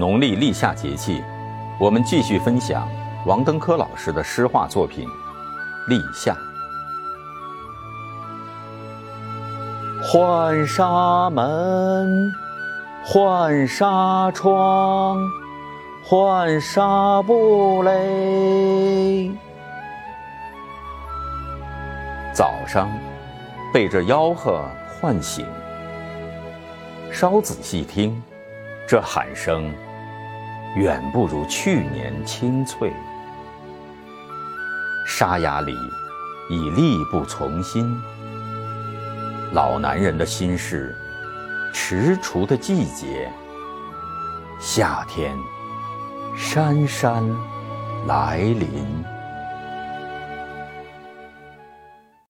农历立夏节气，我们继续分享王登科老师的诗画作品《立夏》。浣纱门，浣纱窗，浣纱布嘞。早上被这吆喝唤醒，稍仔细听。这喊声远不如去年清脆，沙哑里已力不从心。老男人的心事，踟蹰的季节，夏天姗姗来临。